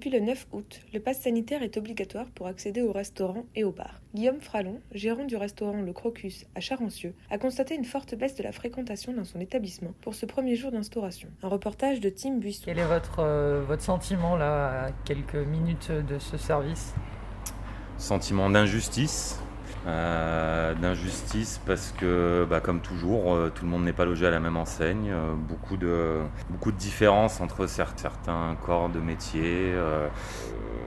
Depuis le 9 août, le pass sanitaire est obligatoire pour accéder aux restaurants et aux bars. Guillaume Fralon, gérant du restaurant Le Crocus à Charancieux, a constaté une forte baisse de la fréquentation dans son établissement pour ce premier jour d'instauration. Un reportage de Tim Buisson. Quel est votre, euh, votre sentiment là, à quelques minutes de ce service? Sentiment d'injustice. Euh, d'injustice parce que, bah, comme toujours, euh, tout le monde n'est pas logé à la même enseigne. euh, beaucoup, de, beaucoup de différences entre cer- certains corps de métier.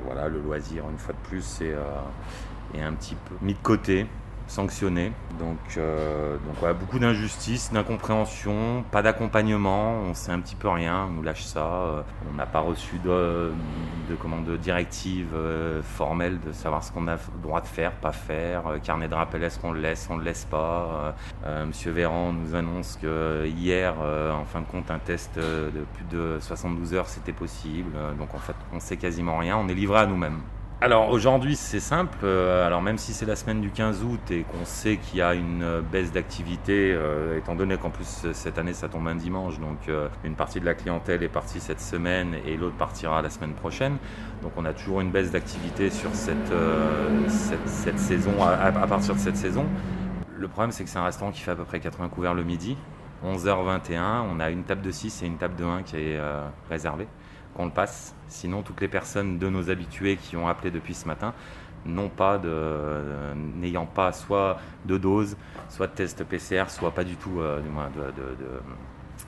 voilà, le loisir, une fois de plus, est, est un petit peu mis de côté sanctionné. Donc, euh, donc voilà, beaucoup d'injustice, d'incompréhension, pas d'accompagnement, on sait un petit peu rien, on nous lâche ça. euh, on n'a pas reçu de, de, de directive euh, formelle de savoir ce qu'on a le droit de faire, pas faire. carnet de rappel, est-ce qu'on le laisse, on le laisse pas. Monsieur Véran nous annonce que hier, en fin de compte, un test de plus de 72 heures, c'était possible. Donc en fait, on sait quasiment rien, on est livré à nous-mêmes. Alors aujourd'hui c'est simple, euh, alors même si c'est la semaine du 15 août et qu'on sait qu'il y a une euh, baisse d'activité, euh, étant donné qu'en plus cette année ça tombe un dimanche, donc une partie de la clientèle est partie cette semaine et l'autre partira la semaine prochaine, donc on a toujours une baisse d'activité sur cette, saison, à, partir de cette saison. Le problème c'est que c'est un restaurant qui fait à peu près 80 couverts le midi, 11h21, on a une table de 6 et une table de 1 qui est réservée qu'on le passe. Sinon, toutes les personnes de nos habitués qui ont appelé depuis ce matin n'ont pas de, euh, n'ayant pas soit de dose, soit de test PCR, soit pas du tout, euh, du moins de, de, de,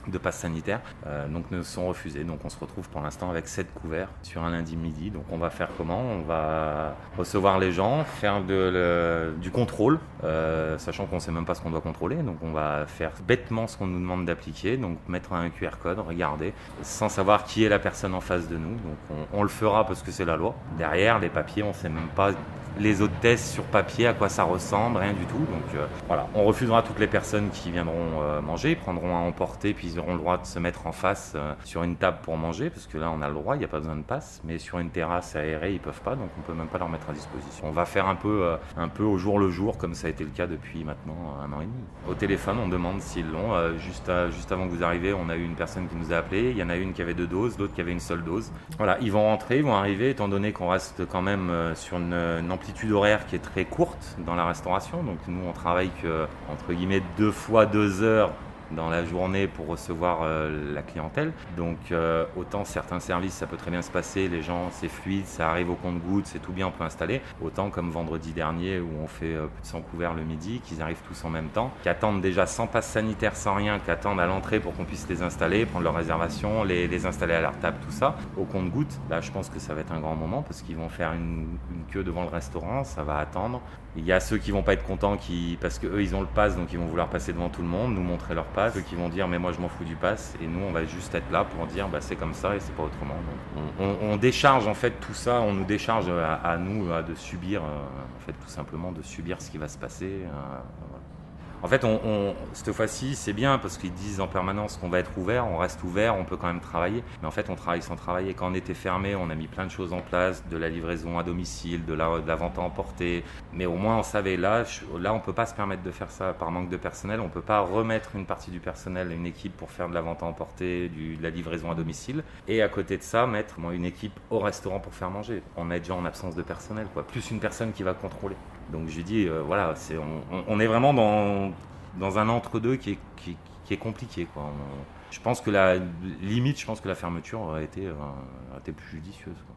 de passe sanitaire, euh, donc ne sont refusés. Donc on se retrouve pour l'instant avec 7 couverts sur un lundi midi. Donc on va faire comment? On va recevoir les gens, faire du contrôle, euh, sachant qu'on sait même pas ce qu'on doit contrôler. Donc on va faire bêtement ce qu'on nous demande d'appliquer, donc mettre un QR code, regarder, sans savoir qui est la personne en face de nous. Donc on, on le fera parce que c'est la loi. Derrière, les papiers, on sait même pas les tests sur papier, à quoi ça ressemble, rien du tout. Donc euh, voilà, on refusera toutes les personnes qui viendront euh, manger, prendront à emporter, puis ils auront le droit de se mettre en face euh, sur une table pour manger, parce que là on a le droit, il n'y a pas besoin de passe, mais sur une terrasse aérée, ils peuvent pas, donc on peut même pas leur mettre à disposition. On va faire un peu, un peu au jour le jour, comme ça a été le cas depuis maintenant un an et demi. Au téléphone, on demande s'ils l'ont. Juste, juste avant que vous arriviez, on a eu une personne qui nous a appelé, il y en a une qui avait deux doses, l'autre qui avait une seule dose. Voilà, ils vont rentrer, ils vont arriver, étant donné qu'on reste quand même sur une, une amplitude horaire qui est très courte dans la restauration. Donc nous, on travaille que, entre guillemets, deux fois deux heures dans la journée pour recevoir euh, la clientèle. Donc euh, autant certains services ça peut très bien se passer, les gens c'est fluide, ça arrive au compte-gouttes, c'est tout bien, on peut installer. Autant comme vendredi dernier où on fait euh, plus de 100 couverts le midi, qu'ils arrivent tous en même temps, qui attendent déjà sans passe sanitaire, sans rien, qui attendent à l'entrée pour qu'on puisse les installer, prendre leur réservation, les, installer à leur table, tout ça. Au compte-gouttes, là je pense que ça va être un grand moment parce qu'ils vont faire une, une queue devant le restaurant, ça va attendre. Il y a ceux qui vont pas être contents qui, parce que eux ils ont le pass donc ils vont vouloir passer devant tout le monde, nous montrer leur ceux qui vont dire mais moi je m'en fous du pass et nous on va juste être là pour dire bah c'est comme ça et c'est pas autrement. On, décharge en fait tout ça, on nous décharge à, nous à de subir, euh, en fait tout simplement de subir ce qui va se passer. euh. En fait, on, cette fois-ci, c'est bien parce qu'ils disent en permanence qu'on va être ouvert, on reste ouvert, on peut quand même travailler. Mais en fait, on travaille sans travailler. Quand on était fermé, on a mis plein de choses en place, de la livraison à domicile, de la, vente à emporter. Mais au moins, on savait là, là, on peut pas se permettre de faire ça par manque de personnel. On peut pas remettre une partie du personnel une équipe pour faire de la vente à emporter, de la livraison à domicile. Et à côté de ça, mettre une équipe au restaurant pour faire manger. On est déjà en absence de personnel, quoi. Plus une personne qui va contrôler. Donc je lui dis, euh, voilà, on est vraiment dans, dans un entre-deux qui est, qui, qui est compliqué. Quoi. Je pense que la limite, je pense que la fermeture aurait été, euh, aurait été plus judicieuse. quoi.